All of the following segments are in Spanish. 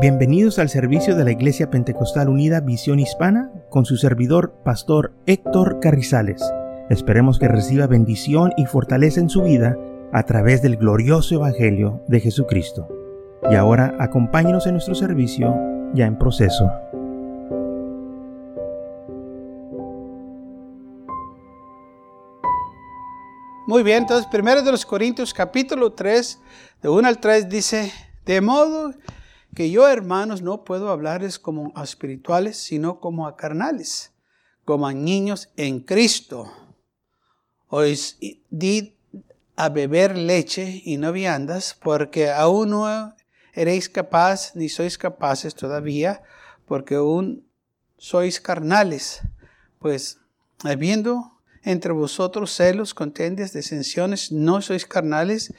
Bienvenidos al servicio de la Iglesia Pentecostal Unida Visión Hispana con su servidor, Pastor Héctor Carrizales. Esperemos que reciba bendición y fortaleza en su vida a través del glorioso Evangelio de Jesucristo. Y ahora acompáñenos en nuestro servicio ya en proceso. Muy bien, entonces primero de los Corintios capítulo 3, de 1 al 3 dice, de modo yo, hermanos, no puedo hablarles como a espirituales, sino como a carnales, como a niños en Cristo. Os di a beber leche y no viandas, porque aún no eréis capaz, ni sois capaces todavía, porque aún sois carnales, pues habiendo entre vosotros celos, contendias, disensiones, no sois carnales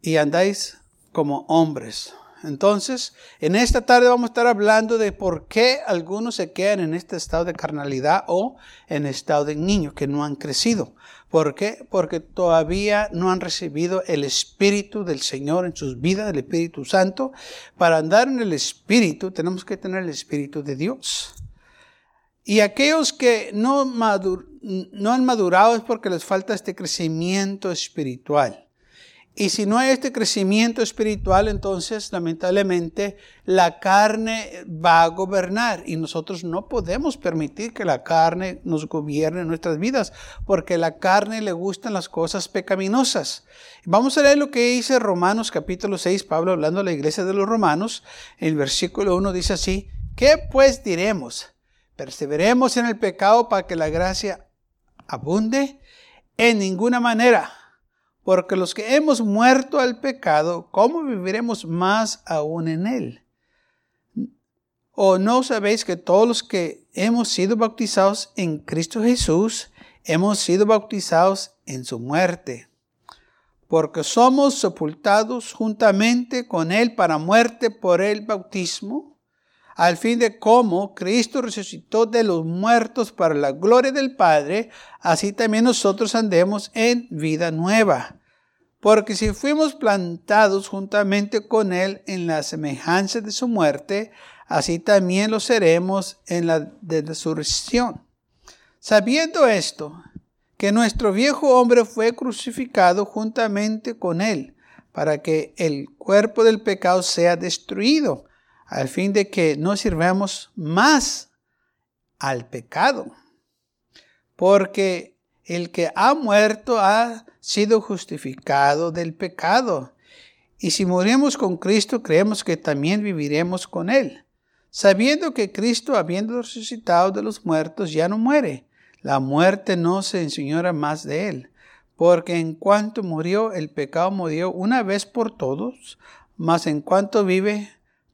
y andáis como hombres. Entonces, en esta tarde vamos a estar hablando de por qué algunos se quedan en este estado de carnalidad o en estado de niño, que no han crecido. ¿Por qué? Porque todavía no han recibido el Espíritu del Señor en sus vidas, el Espíritu Santo. Para andar en el Espíritu tenemos que tener el Espíritu de Dios. Y aquellos que no, no han madurado es porque les falta este crecimiento espiritual. Y si no hay este crecimiento espiritual, entonces lamentablemente la carne va a gobernar y nosotros no podemos permitir que la carne nos gobierne en nuestras vidas, porque la carne le gustan las cosas pecaminosas. Vamos a leer lo que dice Romanos capítulo 6, Pablo hablando a la iglesia de los romanos, el versículo 1 dice así, ¿qué pues diremos? ¿Perseveremos en el pecado para que la gracia abunde? En ninguna manera porque los que hemos muerto al pecado, ¿cómo viviremos más aún en él? ¿O no sabéis que todos los que hemos sido bautizados en Cristo Jesús, hemos sido bautizados en su muerte? Porque somos sepultados juntamente con él para muerte por el bautismo, al fin de cómo Cristo resucitó de los muertos para la gloria del Padre, así también nosotros andemos en vida nueva. Porque si fuimos plantados juntamente con Él en la semejanza de su muerte, así también lo seremos en la de resurrección. Sabiendo esto, que nuestro viejo hombre fue crucificado juntamente con Él, para que el cuerpo del pecado sea destruido, al fin de que no sirvamos más al pecado. Porque el que ha muerto ha sido justificado del pecado. Y si morimos con Cristo, creemos que también viviremos con Él, sabiendo que Cristo, habiendo resucitado de los muertos, ya no muere. La muerte no se enseñora más de Él, porque en cuanto murió, el pecado murió una vez por todos, mas en cuanto vive,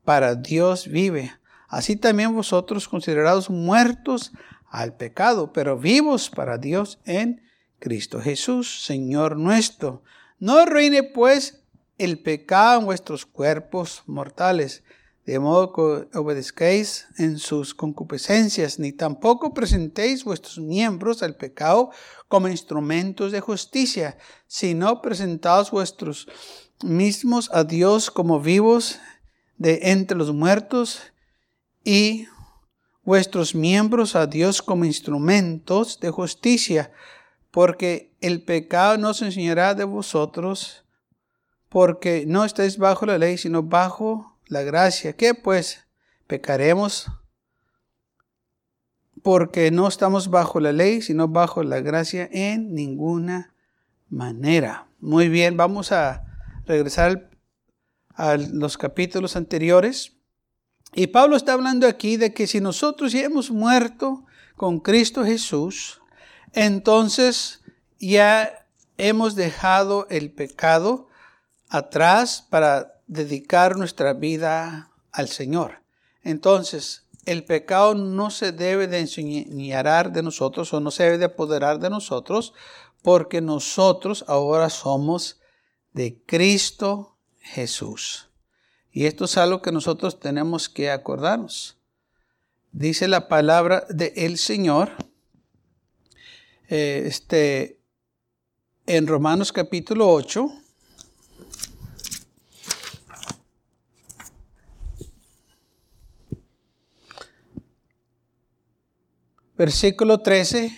para Dios vive. Así también vosotros considerados muertos al pecado, pero vivos para Dios en Cristo Jesús, Señor nuestro. No reine pues el pecado en vuestros cuerpos mortales, de modo que obedezcáis en sus concupiscencias, ni tampoco presentéis vuestros miembros al pecado como instrumentos de justicia, sino presentaos vuestros mismos a Dios como vivos de entre los muertos y vuestros miembros a Dios como instrumentos de justicia porque el pecado no se enseñará de vosotros, porque no estáis bajo la ley, sino bajo la gracia. ¿Qué pues? Pecaremos porque no estamos bajo la ley, sino bajo la gracia en ninguna manera. Muy bien, vamos a regresar a los capítulos anteriores. Y Pablo está hablando aquí de que si nosotros ya hemos muerto con Cristo Jesús, entonces ya hemos dejado el pecado atrás para dedicar nuestra vida al Señor. Entonces, el pecado no se debe de enseñar de nosotros o no se debe de apoderar de nosotros porque nosotros ahora somos de Cristo Jesús. Y esto es algo que nosotros tenemos que acordarnos. Dice la palabra del de Señor eh, este, en Romanos capítulo 8. Versículo 13,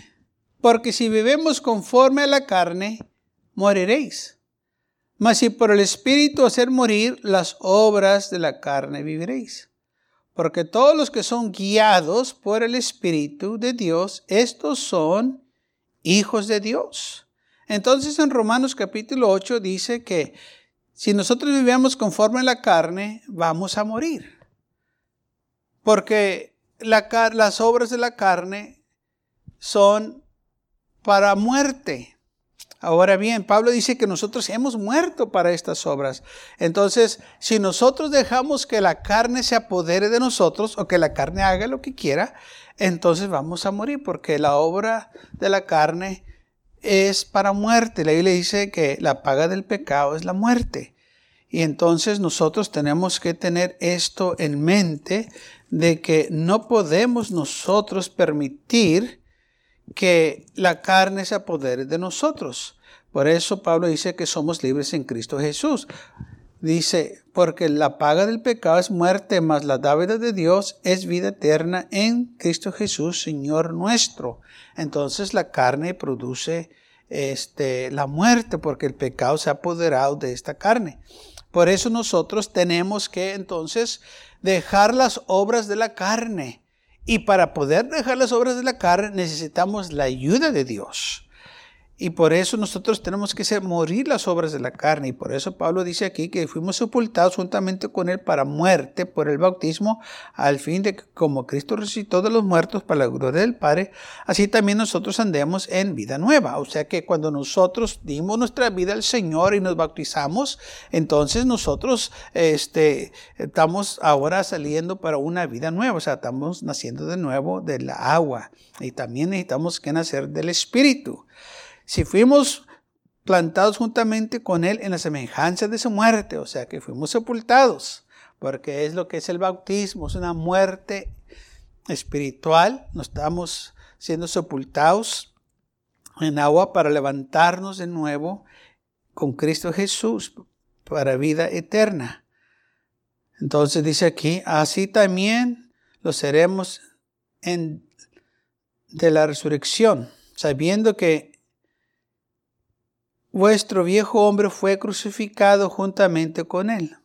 porque si vivimos conforme a la carne, moriréis. Mas si por el Espíritu hacer morir las obras de la carne, viviréis. Porque todos los que son guiados por el Espíritu de Dios, estos son hijos de Dios. Entonces en Romanos capítulo 8 dice que si nosotros vivimos conforme a la carne, vamos a morir. Porque las obras de la carne son para muerte. Ahora bien, Pablo dice que nosotros hemos muerto para estas obras. Entonces, si nosotros dejamos que la carne se apodere de nosotros o que la carne haga lo que quiera, entonces vamos a morir porque la obra de la carne es para muerte. La Biblia dice que la paga del pecado es la muerte. Y entonces nosotros tenemos que tener esto en mente de que no podemos nosotros permitir que la carne se apodere de nosotros. Por eso Pablo dice que somos libres en Cristo Jesús. Dice, porque la paga del pecado es muerte, mas la dávida de Dios es vida eterna en Cristo Jesús, Señor nuestro. Entonces la carne produce este, la muerte, porque el pecado se ha apoderado de esta carne. Por eso nosotros tenemos que entonces dejar las obras de la carne y para poder dejar las obras de la carne necesitamos la ayuda de Dios. Y por eso nosotros tenemos que hacer morir las obras de la carne. Y por eso Pablo dice aquí que fuimos sepultados juntamente con Él para muerte por el bautismo, al fin de que como Cristo resucitó de los muertos para la gloria del Padre, así también nosotros andemos en vida nueva. O sea que cuando nosotros dimos nuestra vida al Señor y nos bautizamos, entonces nosotros este, estamos ahora saliendo para una vida nueva. O sea, estamos naciendo de nuevo de la agua. Y también necesitamos que nacer del Espíritu si fuimos plantados juntamente con Él en la semejanza de su muerte, o sea que fuimos sepultados, porque es lo que es el bautismo, es una muerte espiritual, nos estamos siendo sepultados en agua para levantarnos de nuevo con Cristo Jesús para vida eterna. Entonces dice aquí, así también lo seremos en, de la resurrección, sabiendo que Vuestro viejo hombre fue crucificado juntamente con él,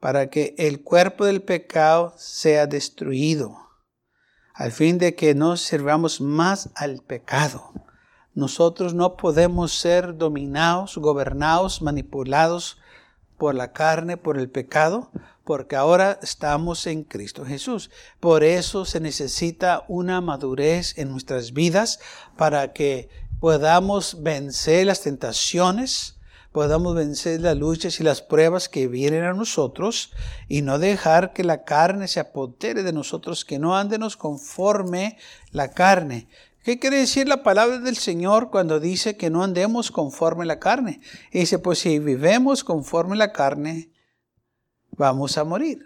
para que el cuerpo del pecado sea destruido, al fin de que no sirvamos más al pecado. Nosotros no podemos ser dominados, gobernados, manipulados por la carne, por el pecado, porque ahora estamos en Cristo Jesús. Por eso se necesita una madurez en nuestras vidas para que podamos vencer las tentaciones, podamos vencer las luchas y las pruebas que vienen a nosotros y no dejar que la carne se apodere de nosotros, que no andemos conforme la carne. ¿Qué quiere decir la palabra del Señor cuando dice que no andemos conforme la carne? Y dice, pues si vivemos conforme la carne, vamos a morir.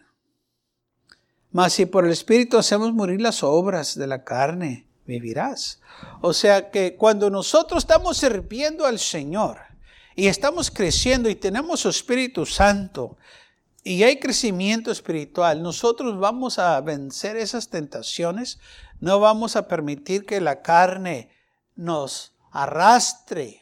Mas si por el Espíritu hacemos morir las obras de la carne, vivirás. O sea que cuando nosotros estamos sirviendo al Señor y estamos creciendo y tenemos Espíritu Santo y hay crecimiento espiritual, nosotros vamos a vencer esas tentaciones, no vamos a permitir que la carne nos arrastre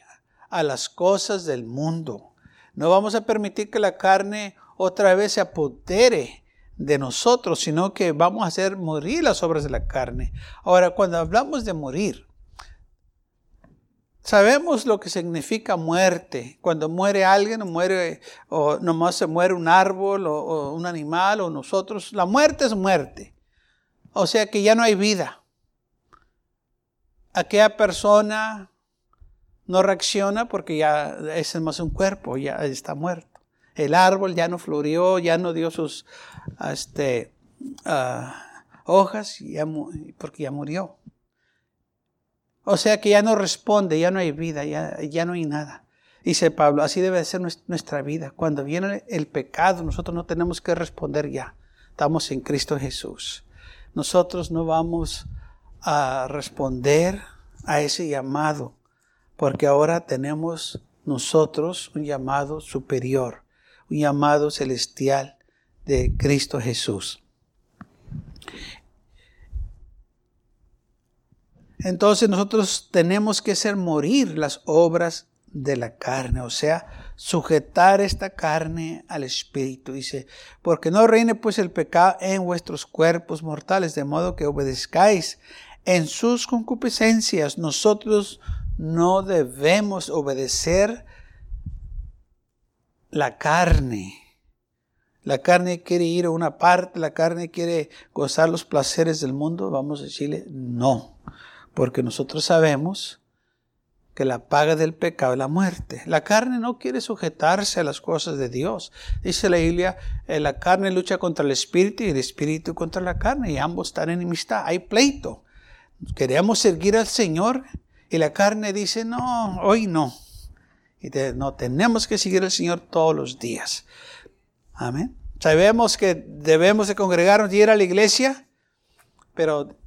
a las cosas del mundo. No vamos a permitir que la carne otra vez se apodere de nosotros, sino que vamos a hacer morir las obras de la carne. Ahora, cuando hablamos de morir, sabemos lo que significa muerte. Cuando muere alguien, o muere, o nomás se muere un árbol, o, un animal, o nosotros, la muerte es muerte. O sea que ya no hay vida. Aquella persona no reacciona porque ya es más un cuerpo, ya está muerto. El árbol ya no florió, ya no dio sus este, ah, hojas, porque ya murió. O sea que ya no responde, ya no hay vida, ya, ya no hay nada. Dice Pablo, así debe ser nuestra vida. Cuando viene el pecado, nosotros no tenemos que responder ya. Estamos en Cristo Jesús. Nosotros no vamos a responder a ese llamado, porque ahora tenemos nosotros un llamado superior un llamado celestial de Cristo Jesús. Entonces nosotros tenemos que hacer morir las obras de la carne, o sea, sujetar esta carne al espíritu. Dice, porque no reine pues el pecado en vuestros cuerpos mortales, de modo que obedezcáis en sus concupiscencias. Nosotros no debemos obedecer la carne. La carne quiere ir a una parte, la carne quiere gozar los placeres del mundo. Vamos a decirle no, porque nosotros sabemos que la paga del pecado es la muerte. La carne no quiere sujetarse a las cosas de Dios. Dice la Biblia, eh, la carne lucha contra el espíritu y el espíritu contra la carne y ambos están en enemistad. Hay pleito. Queremos seguir al Señor y la carne dice, no, hoy no. Y no, tenemos que seguir al Señor todos los días. Amén. Sabemos que debemos de congregarnos y ir a la iglesia, pero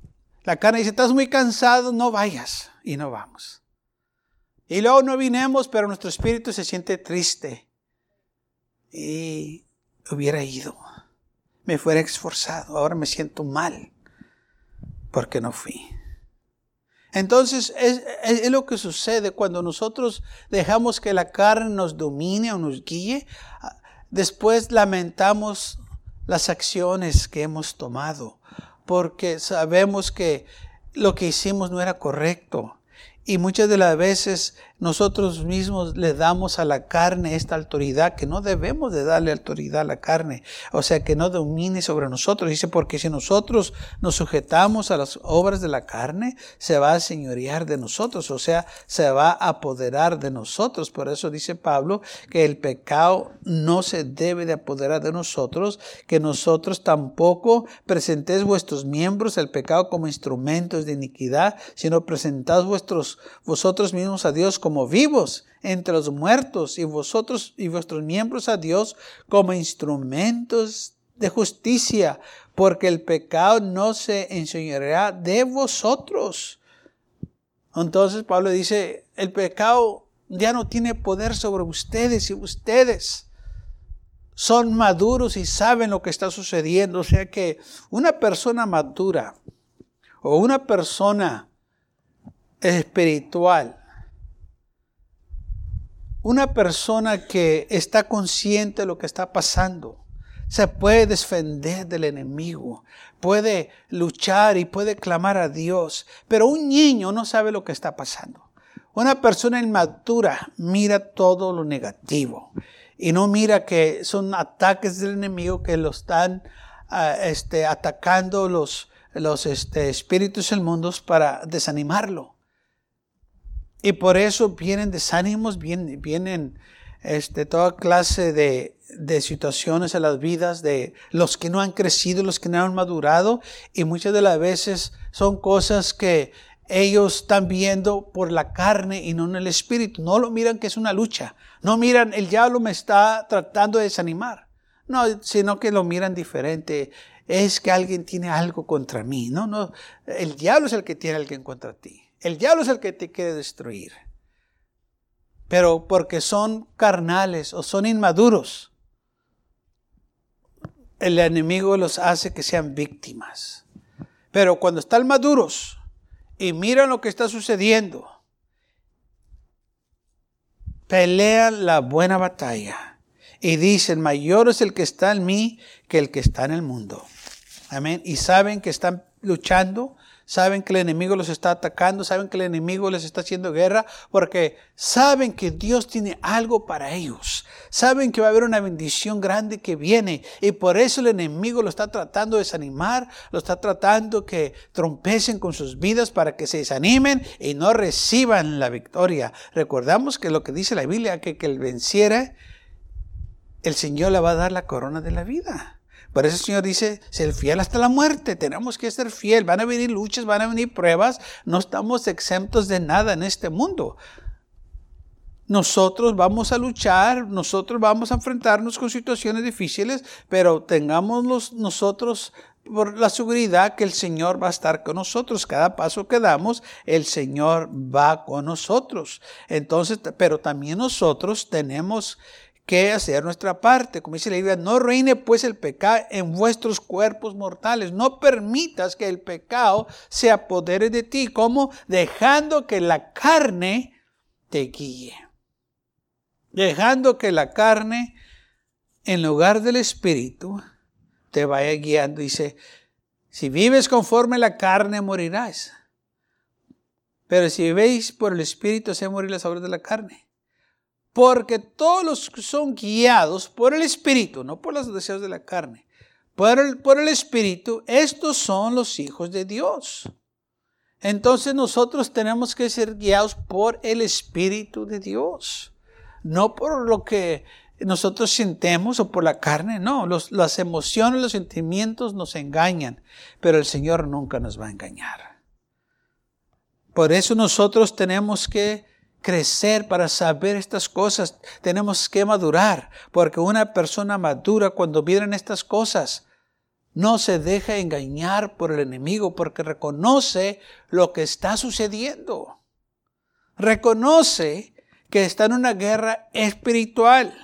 la carne dice, estás muy cansado, no vayas. Y no vamos. Y luego no vinemos, pero nuestro espíritu se siente triste. Y hubiera ido. Me fuera esforzado. Ahora me siento mal porque no fui. Entonces es, lo que sucede cuando nosotros dejamos que la carne nos domine o nos guíe. Después lamentamos las acciones que hemos tomado porque sabemos que lo que hicimos no era correcto. Y muchas de las veces nosotros mismos le damos a la carne esta autoridad que no debemos de darle autoridad a la carne, o sea, que no domine sobre nosotros. Dice, porque si nosotros nos sujetamos a las obras de la carne, se va a señorear de nosotros, o sea, se va a apoderar de nosotros. Por eso dice Pablo que el pecado no se debe de apoderar de nosotros, que nosotros tampoco presentéis vuestros miembros el pecado como instrumentos de iniquidad, sino presentad vosotros mismos a Dios como como vivos entre los muertos y vosotros y vuestros miembros a Dios como instrumentos de justicia, porque el pecado no se enseñará de vosotros. Entonces Pablo dice, el pecado ya no tiene poder sobre ustedes y ustedes son maduros y saben lo que está sucediendo. O sea que una persona madura o una persona espiritual una persona que está consciente de lo que está pasando se puede defender del enemigo, puede luchar y puede clamar a Dios, pero un niño no sabe lo que está pasando. Una persona inmadura mira todo lo negativo y no mira que son ataques del enemigo que lo están ah, este, atacando los, los este, espíritus del mundo para desanimarlo. Y por eso vienen desánimos, vienen, vienen este, toda clase de, de situaciones en las vidas de los que no han crecido, los que no han madurado. Y muchas de las veces son cosas que ellos están viendo por la carne y no en el espíritu. No lo miran que es una lucha. No miran, el diablo me está tratando de desanimar. No, sino que lo miran diferente. Es que alguien tiene algo contra mí. No, no. El diablo es el que tiene alguien contra ti. El diablo es el que te quiere destruir. Pero porque son carnales o son inmaduros, el enemigo los hace que sean víctimas. Pero cuando están maduros y miran lo que está sucediendo, pelean la buena batalla y dicen, mayor es el que está en mí que el que está en el mundo. Amén. Y saben que están luchando saben que el enemigo los está atacando, saben que el enemigo les está haciendo guerra, porque saben que Dios tiene algo para ellos, saben que va a haber una bendición grande que viene, y por eso el enemigo lo está tratando de desanimar, lo está tratando que trompecen con sus vidas para que se desanimen y no reciban la victoria. Recordamos que lo que dice la Biblia, que, que el venciera, el Señor le va a dar la corona de la vida. Por eso el Señor dice, ser fiel hasta la muerte, tenemos que ser fiel, van a venir luchas, van a venir pruebas, no estamos exentos de nada en este mundo. Nosotros vamos a luchar, nosotros vamos a enfrentarnos con situaciones difíciles, pero tengámoslos nosotros por la seguridad que el Señor va a estar con nosotros. Cada paso que damos, el Señor va con nosotros. Entonces, pero también nosotros tenemos que hacer nuestra parte. Como dice la Biblia, no reine pues el pecado en vuestros cuerpos mortales. No permitas que el pecado se apodere de ti, como dejando que la carne te guíe. Dejando que la carne, en lugar del espíritu, te vaya guiando. Dice, si vives conforme la carne, morirás. Pero si veis por el espíritu, se morir las obras de la carne. Porque todos los que son guiados por el Espíritu, no por los deseos de la carne, por el, por el Espíritu, estos son los hijos de Dios. Entonces nosotros tenemos que ser guiados por el Espíritu de Dios, no por lo que nosotros sintemos o por la carne, no, las emociones, los sentimientos nos engañan, pero el Señor nunca nos va a engañar. Por eso nosotros tenemos que crecer para saber estas cosas. Tenemos que madurar, porque una persona madura cuando vienen estas cosas no se deja engañar por el enemigo porque reconoce lo que está sucediendo. Reconoce que está en una guerra espiritual,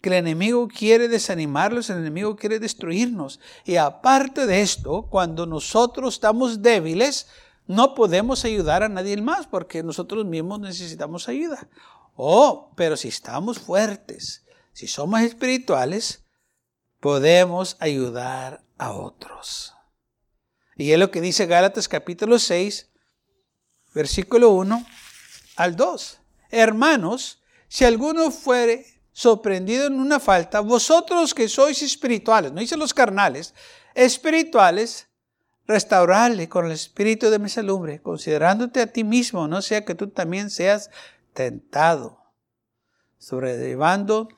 que el enemigo quiere desanimarlos, el enemigo quiere destruirnos. Y aparte de esto, cuando nosotros estamos débiles, no podemos ayudar a nadie más porque nosotros mismos necesitamos ayuda. Oh, pero si estamos fuertes, si somos espirituales, podemos ayudar a otros. Y es lo que dice Gálatas capítulo 6, versículo 1 al 2. Hermanos, si alguno fuere sorprendido en una falta, vosotros que sois espirituales, no dice los carnales, espirituales, restaurarle con el espíritu de mesalumbre, considerándote a ti mismo, no sea que tú también seas tentado, sobrellevando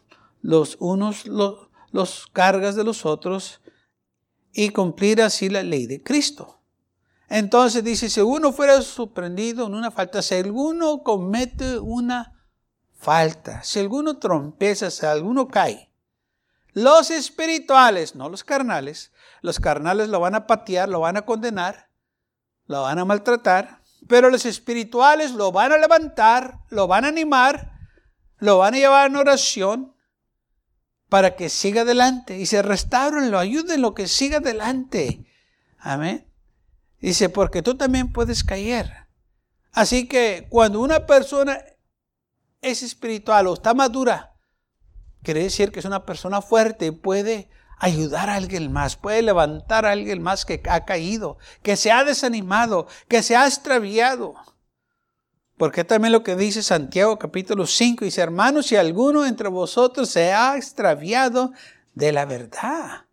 los unos los, cargas de los otros y cumplir así la ley de Cristo. Entonces dice, si uno fuera sorprendido en una falta, si alguno comete una falta, si alguno trompeza, si alguno cae, los espirituales, no los carnales, los carnales lo van a patear, lo van a condenar, lo van a maltratar, pero los espirituales lo van a levantar, lo van a animar, lo van a llevar en oración para que siga adelante y se restauren, lo ayuden, lo que siga adelante. Amén. Dice, porque tú también puedes caer. Así que cuando una persona es espiritual o está madura, quiere decir que es una persona fuerte y puede ayudar a alguien más, puede levantar a alguien más que ha caído, que se ha desanimado, que se ha extraviado. Porque también lo que dice Santiago capítulo 5 dice, hermanos, si alguno entre vosotros se ha extraviado de la verdad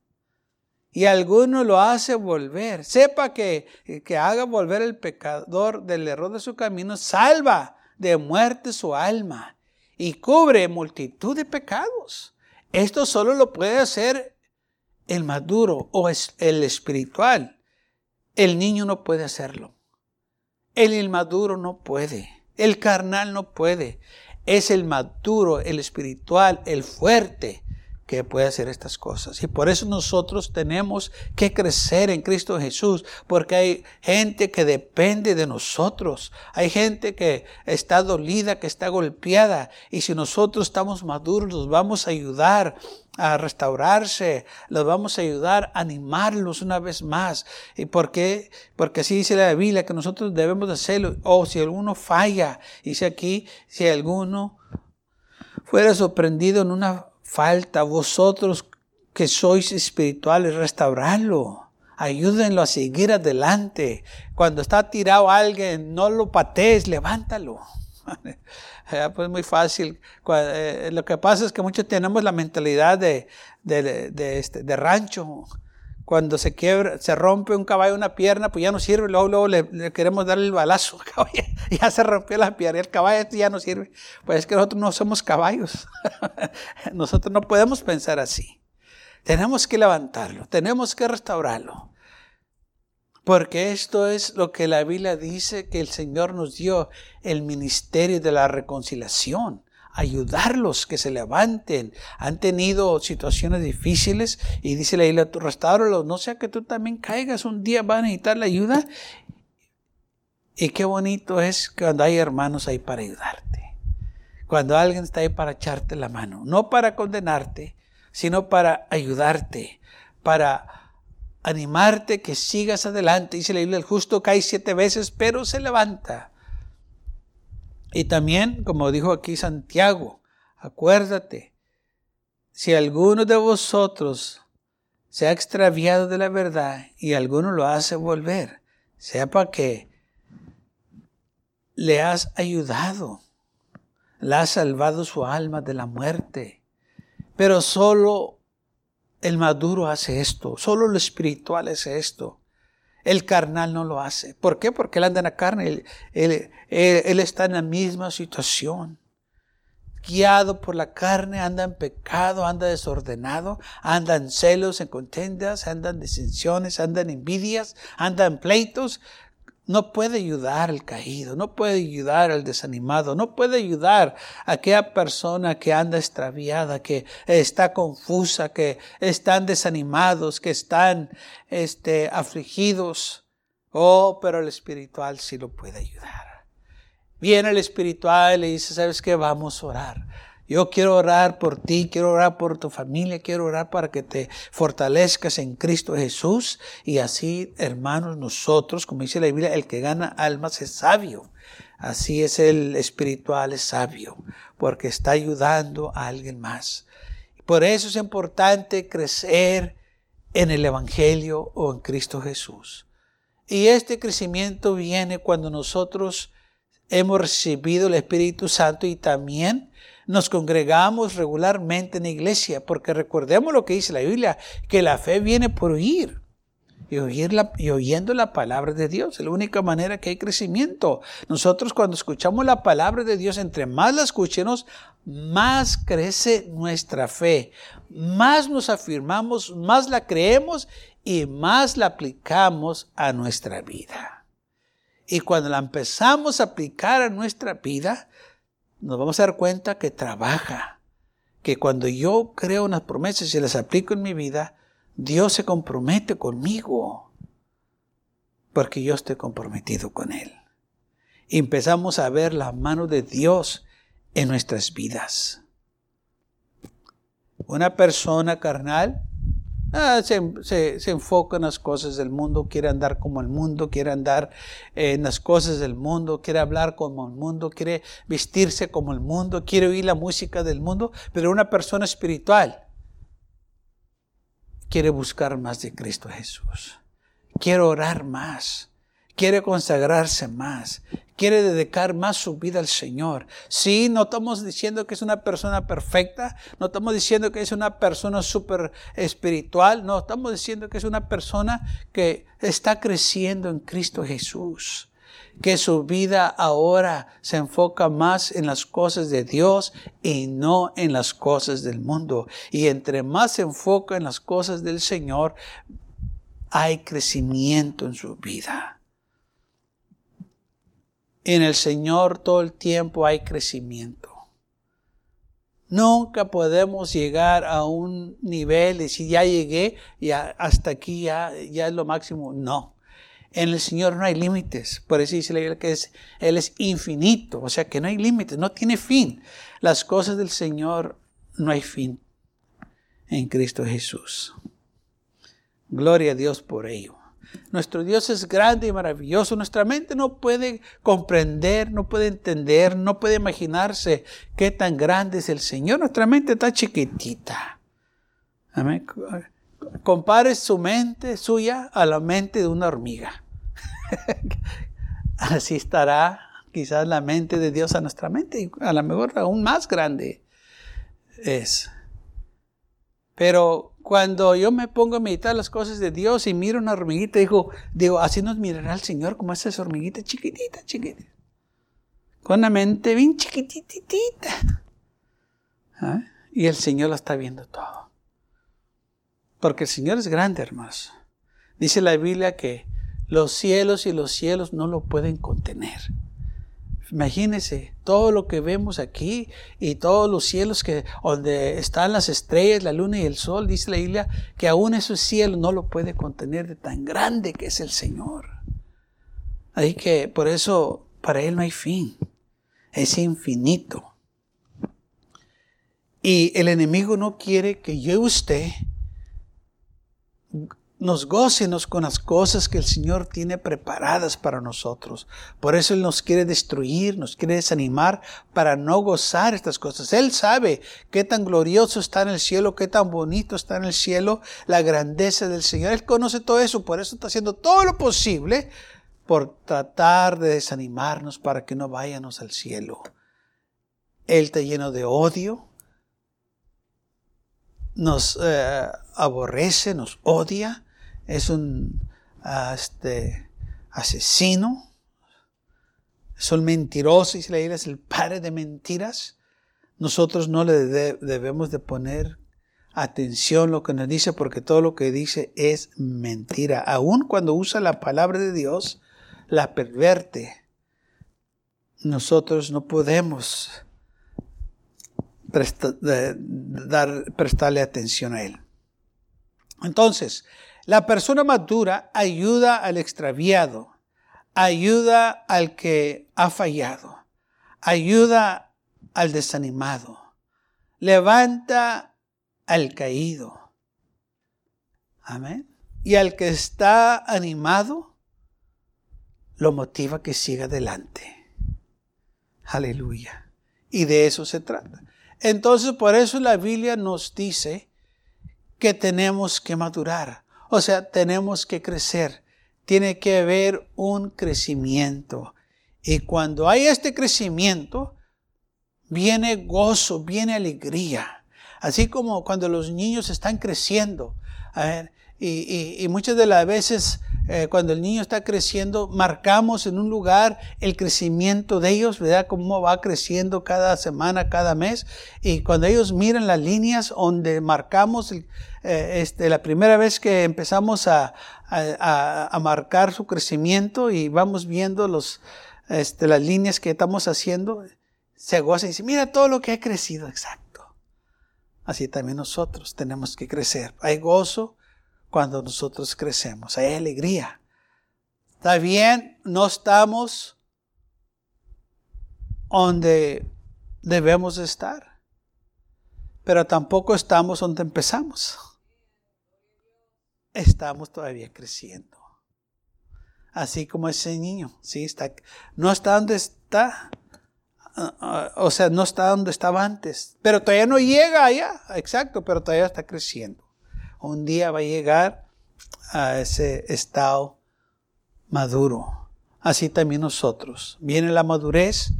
y alguno lo hace volver, sepa que, que haga volver el pecador del error de su camino, salva de muerte su alma y cubre multitud de pecados. Esto solo lo puede hacer el maduro o el espiritual. El niño no puede hacerlo. El inmaduro no puede. El carnal no puede. Es el maduro, el espiritual, el fuerte que puede hacer estas cosas. Y por eso nosotros tenemos que crecer en Cristo Jesús, porque hay gente que depende de nosotros. Hay gente que está dolida, que está golpeada. Y si nosotros estamos maduros, los vamos a ayudar a restaurarse, los vamos a ayudar a animarlos una vez más. ¿Y por qué? Porque así dice la Biblia que nosotros debemos hacerlo. O si alguno falla, dice aquí, si alguno fuera sorprendido en una falta, vosotros que sois espirituales, restaurarlo. Ayúdenlo a seguir adelante. Cuando está tirado alguien, no lo patees, levántalo. pues muy fácil. Eh, lo que pasa es que muchos tenemos la mentalidad de, de, este, de rancho cuando se quiebra, se rompe un caballo una pierna, pues ya no sirve, luego, luego le, queremos darle el balazo al caballo, ya se rompió la pierna, el caballo ya no sirve. Pues es que nosotros no somos caballos, nosotros no podemos pensar así. Tenemos que levantarlo, tenemos que restaurarlo. Porque esto es lo que la Biblia dice que el Señor nos dio, el ministerio de la reconciliación ayudarlos que se levanten. Han tenido situaciones difíciles y dice la isla, tú restáuralos, no sea que tú también caigas, un día van a necesitar la ayuda. Y qué bonito es cuando hay hermanos ahí para ayudarte. Cuando alguien está ahí para echarte la mano, no para condenarte, sino para ayudarte, para animarte que sigas adelante. Dice la Biblia, el justo cae siete veces, pero se levanta. Y también, como dijo aquí Santiago, acuérdate, si alguno de vosotros se ha extraviado de la verdad y alguno lo hace volver, sepa que le has ayudado, le has salvado su alma de la muerte. Pero solo el maduro hace esto, solo lo espiritual hace esto. El carnal no lo hace. ¿Por qué? Porque él anda en la carne, él, él está en la misma situación guiado por la carne, anda en pecado, anda desordenado, anda en celos, en contendas, anda en disensiones, anda en envidias, anda en pleitos. No puede ayudar al caído, no puede ayudar al desanimado, no puede ayudar a aquella persona que anda extraviada, que está confusa, que están desanimados, que están este, afligidos. Oh, pero el espiritual sí lo puede ayudar. Viene el espiritual y le dice, ¿sabes qué? Vamos a orar. Yo quiero orar por ti, quiero orar por tu familia, quiero orar para que te fortalezcas en Cristo Jesús. Y así, hermanos, nosotros, como dice la Biblia, el que gana almas es sabio. Así es el espiritual, es sabio, porque está ayudando a alguien más. Por eso es importante crecer en el Evangelio o en Cristo Jesús. Y este crecimiento viene cuando nosotros hemos recibido el Espíritu Santo y también nos congregamos regularmente en la iglesia, porque recordemos lo que dice la Biblia, que la fe viene por oír. Y, y oyendo la palabra de Dios, es la única manera que hay crecimiento. Nosotros cuando escuchamos la palabra de Dios, entre más la escuchemos, más crece nuestra fe, más nos afirmamos, más la creemos y más la aplicamos a nuestra vida. Y cuando la empezamos a aplicar a nuestra vida, nos vamos a dar cuenta que trabaja. Que cuando yo creo unas promesas y las aplico en mi vida, Dios se compromete conmigo. Porque yo estoy comprometido con Él. Empezamos a ver la mano de Dios en nuestras vidas. Una persona carnal Ah, se, enfoca en las cosas del mundo, quiere andar como el mundo, quiere andar en las cosas del mundo, quiere hablar como el mundo, quiere vestirse como el mundo, quiere oír la música del mundo, pero una persona espiritual quiere buscar más de Cristo Jesús, quiere orar más, quiere consagrarse más, quiere dedicar más su vida al Señor. Sí, no estamos diciendo que es una persona perfecta, no estamos diciendo que es una persona súper espiritual, no, estamos diciendo que es una persona que está creciendo en Cristo Jesús que su vida ahora se enfoca más en las cosas de Dios y no en las cosas del mundo. Y entre más se enfoca en las cosas del Señor, hay crecimiento en su vida. En el Señor todo el tiempo hay crecimiento. Nunca podemos llegar a un nivel y si ya llegué, y hasta aquí ya, ya es lo máximo. No. En el Señor no hay límites. Por eso dice la Biblia que es, Él es infinito. O sea que no hay límites, no tiene fin. Las cosas del Señor no hay fin en Cristo Jesús. Gloria a Dios por ello. Nuestro Dios es grande y maravilloso. Nuestra mente no puede comprender, no puede entender, no puede imaginarse qué tan grande es el Señor. Nuestra mente está chiquitita. Amén. Compare su mente suya a la mente de una hormiga. Así estará quizás la mente de Dios a nuestra mente, a lo mejor aún más grande es. Pero cuando yo me pongo a meditar las cosas de Dios y miro una hormiguita, digo, digo, así nos mirará el Señor como esa hormiguita chiquitita, chiquitita. Con la mente bien chiquititita. ¿Ah? Y el Señor lo está viendo todo. Porque el Señor es grande, hermanos. Dice la Biblia que los cielos y los cielos no lo pueden contener. Imagínense todo lo que vemos aquí y todos los cielos que donde están las estrellas, la luna y el sol, dice la Biblia, que aún esos cielos no lo puede contener de tan grande que es el Señor. Así que por eso para Él no hay fin, es infinito. Y el enemigo no quiere que yo y usted nos gócenos con las cosas que el Señor tiene preparadas para nosotros. Por eso Él nos quiere destruir, nos quiere desanimar para no gozar estas cosas. Él sabe qué tan glorioso está en el cielo, qué tan bonito está en el cielo, la grandeza del Señor. Él conoce todo eso, por eso está haciendo todo lo posible por tratar de desanimarnos para que no vayamos al cielo. Él está lleno de odio, nos eh, aborrece, nos odia, es un ah, este, asesino, es un mentiroso, Biblia es el padre de mentiras. Nosotros no le debemos de poner atención lo que nos dice porque todo lo que dice es mentira. Aun cuando usa la palabra de Dios, la perverte. Nosotros no podemos dar, prestarle atención a él. Entonces, la persona madura ayuda al extraviado, ayuda al que ha fallado, ayuda al desanimado, levanta al caído. Amén. Y al que está animado, lo motiva que siga adelante. Aleluya. Y de eso se trata. Entonces, por eso la Biblia nos dice que tenemos que madurar. O sea, tenemos que crecer. Tiene que haber un crecimiento. Y cuando hay este crecimiento, viene gozo, viene alegría. Así como cuando los niños están creciendo. y, y, muchas de las veces eh, cuando el niño está creciendo, marcamos en un lugar el crecimiento de ellos, ¿verdad? Cómo va creciendo cada semana, cada mes. Y cuando ellos miran las líneas donde marcamos, eh, este, la primera vez que empezamos a, a, marcar su crecimiento y vamos viendo los, este, las líneas que estamos haciendo, se goza y dice, mira todo lo que ha crecido, exacto. Así también nosotros tenemos que crecer. Hay gozo, cuando nosotros crecemos. Hay alegría. Está bien, no estamos donde debemos estar, pero tampoco estamos donde empezamos. Estamos todavía creciendo. Así como ese niño, ¿sí? Está, no está donde está, o sea, no está donde estaba antes, pero todavía no llega allá, exacto, pero todavía está creciendo un día va a llegar a ese estado maduro. Así también nosotros. Viene la madurez,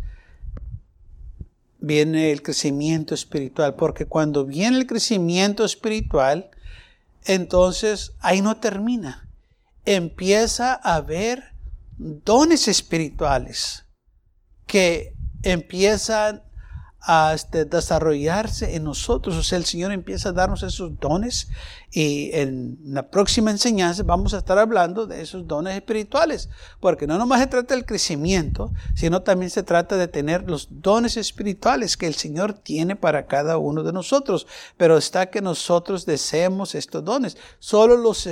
viene el crecimiento espiritual, porque cuando viene el crecimiento espiritual, entonces ahí no termina. Empieza a haber dones espirituales que empiezan a este, desarrollarse en nosotros. O sea, el Señor empieza a darnos esos dones y en la próxima enseñanza vamos a estar hablando de esos dones espirituales, porque no nomás se trata del crecimiento, sino también se trata de tener los dones espirituales que el Señor tiene para cada uno de nosotros. Pero está que nosotros deseemos estos dones. Solo los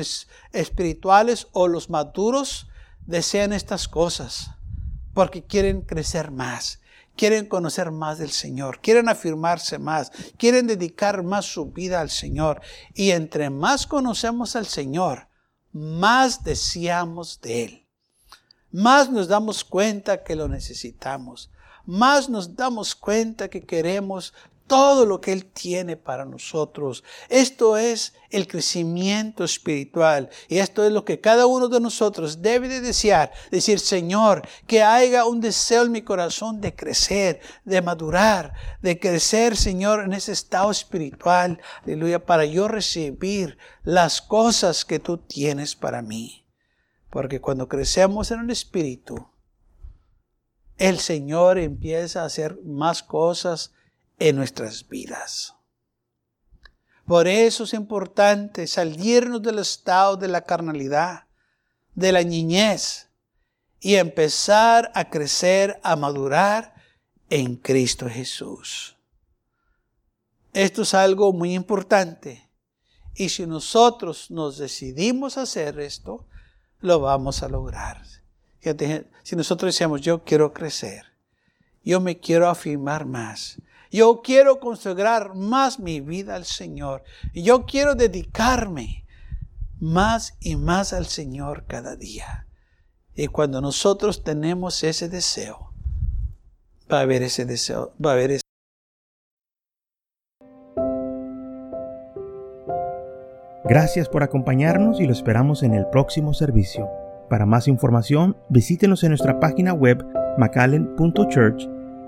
espirituales o los maduros desean estas cosas porque quieren crecer más quieren conocer más del Señor, quieren afirmarse más, quieren dedicar más su vida al Señor. Y entre más conocemos al Señor, más deseamos de Él. Más nos damos cuenta que lo necesitamos. Más nos damos cuenta que queremos todo lo que Él tiene para nosotros. Esto es el crecimiento espiritual y esto es lo que cada uno de nosotros debe de desear. Decir, Señor, que haya un deseo en mi corazón de crecer, de madurar, de crecer, Señor, en ese estado espiritual. Aleluya, para yo recibir las cosas que tú tienes para mí. Porque cuando crecemos en el espíritu, el Señor empieza a hacer más cosas en nuestras vidas. Por eso es importante salirnos del estado de la carnalidad, de la niñez, y empezar a crecer, a madurar en Cristo Jesús. Esto es algo muy importante. Y si nosotros nos decidimos hacer esto, lo vamos a lograr. si nosotros decimos, yo quiero crecer, yo me quiero afirmar más, Yo quiero consagrar más mi vida al Señor. Yo quiero dedicarme más y más al Señor cada día. Y cuando nosotros tenemos ese deseo, va a haber ese deseo, va a haber ese Gracias por acompañarnos y lo esperamos en el próximo servicio. Para más información, visítenos en nuestra página web macallen.church.